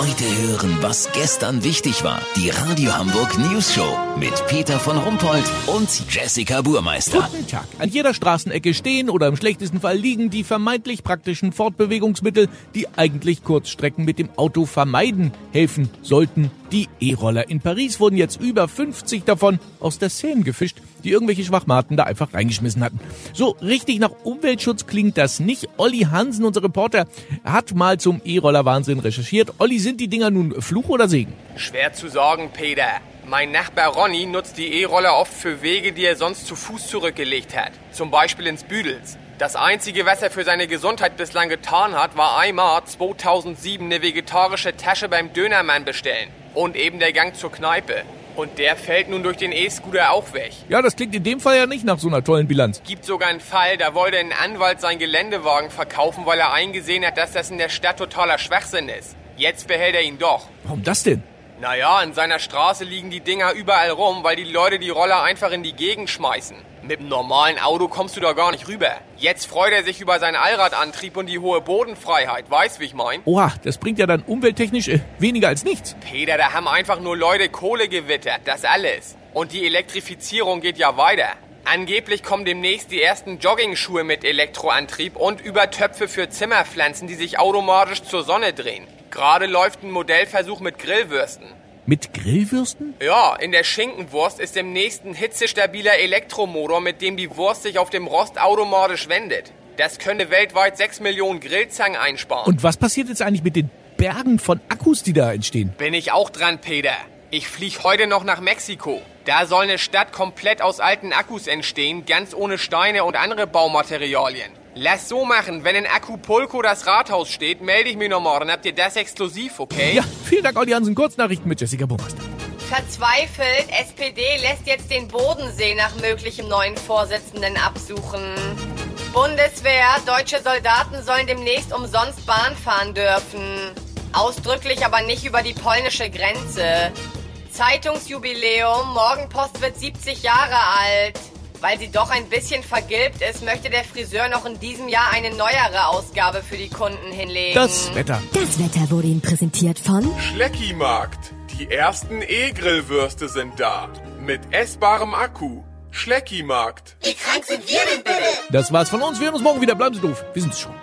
Heute hören, was gestern wichtig war. Die Radio Hamburg News Show mit Peter von Rumpold und Jessica Burmeister. Guten Tag. An jeder Straßenecke stehen oder im schlechtesten Fall liegen die vermeintlich praktischen Fortbewegungsmittel, die eigentlich Kurzstrecken mit dem Auto vermeiden helfen sollten. Die E-Roller in Paris wurden jetzt über 50 davon aus der Seine gefischt, die irgendwelche Schwachmaten da einfach reingeschmissen hatten. So richtig nach Umweltschutz klingt das nicht. Olli Hansen, unser Reporter, hat mal zum E-Roller-Wahnsinn recherchiert. Olli, sind die Dinger nun Fluch oder Segen? Schwer zu sagen, Peter. Mein Nachbar Ronny nutzt die E-Roller oft für Wege, die er sonst zu Fuß zurückgelegt hat. Zum Beispiel ins Büdels. Das Einzige, was er für seine Gesundheit bislang getan hat, war einmal 2007 eine vegetarische Tasche beim Dönermann bestellen. Und eben der Gang zur Kneipe. Und der fällt nun durch den E-Scooter auch weg. Ja, das klingt in dem Fall ja nicht nach so einer tollen Bilanz. Gibt sogar einen Fall, da wollte ein Anwalt seinen Geländewagen verkaufen, weil er eingesehen hat, dass das in der Stadt totaler Schwachsinn ist. Jetzt behält er ihn doch. Warum das denn? Naja, in seiner Straße liegen die Dinger überall rum, weil die Leute die Roller einfach in die Gegend schmeißen. Mit einem normalen Auto kommst du da gar nicht rüber. Jetzt freut er sich über seinen Allradantrieb und die hohe Bodenfreiheit. Weißt, wie ich mein? Oha, das bringt ja dann umwelttechnisch äh, weniger als nichts. Peter, da haben einfach nur Leute Kohle gewittert. Das alles. Und die Elektrifizierung geht ja weiter. Angeblich kommen demnächst die ersten Jogging-Schuhe mit Elektroantrieb und Übertöpfe für Zimmerpflanzen, die sich automatisch zur Sonne drehen. Gerade läuft ein Modellversuch mit Grillwürsten. Mit Grillwürsten? Ja, in der Schinkenwurst ist demnächst ein hitzestabiler Elektromotor, mit dem die Wurst sich auf dem Rost automatisch wendet. Das könnte weltweit 6 Millionen Grillzangen einsparen. Und was passiert jetzt eigentlich mit den Bergen von Akkus, die da entstehen? Bin ich auch dran, Peter. Ich flieg heute noch nach Mexiko. Da soll eine Stadt komplett aus alten Akkus entstehen, ganz ohne Steine und andere Baumaterialien. Lass so machen, wenn in Acapulco das Rathaus steht, melde ich mich noch morgen. Habt ihr das exklusiv, okay? Ja, vielen Dank, Olli Hansen. Kurznachrichten mit Jessica Burmeister. Verzweifelt, SPD lässt jetzt den Bodensee nach möglichem neuen Vorsitzenden absuchen. Bundeswehr, deutsche Soldaten sollen demnächst umsonst Bahn fahren dürfen. Ausdrücklich aber nicht über die polnische Grenze. Zeitungsjubiläum, Morgenpost wird 70 Jahre alt. Weil sie doch ein bisschen vergilbt ist, möchte der Friseur noch in diesem Jahr eine neuere Ausgabe für die Kunden hinlegen. Das Wetter. Das Wetter wurde Ihnen präsentiert von Schleckimarkt. Die ersten E-Grillwürste sind da. Mit essbarem Akku. Schleckimarkt. Das war's von uns. Wir hören uns morgen wieder. Bleiben Sie doof. Wir sind's schon.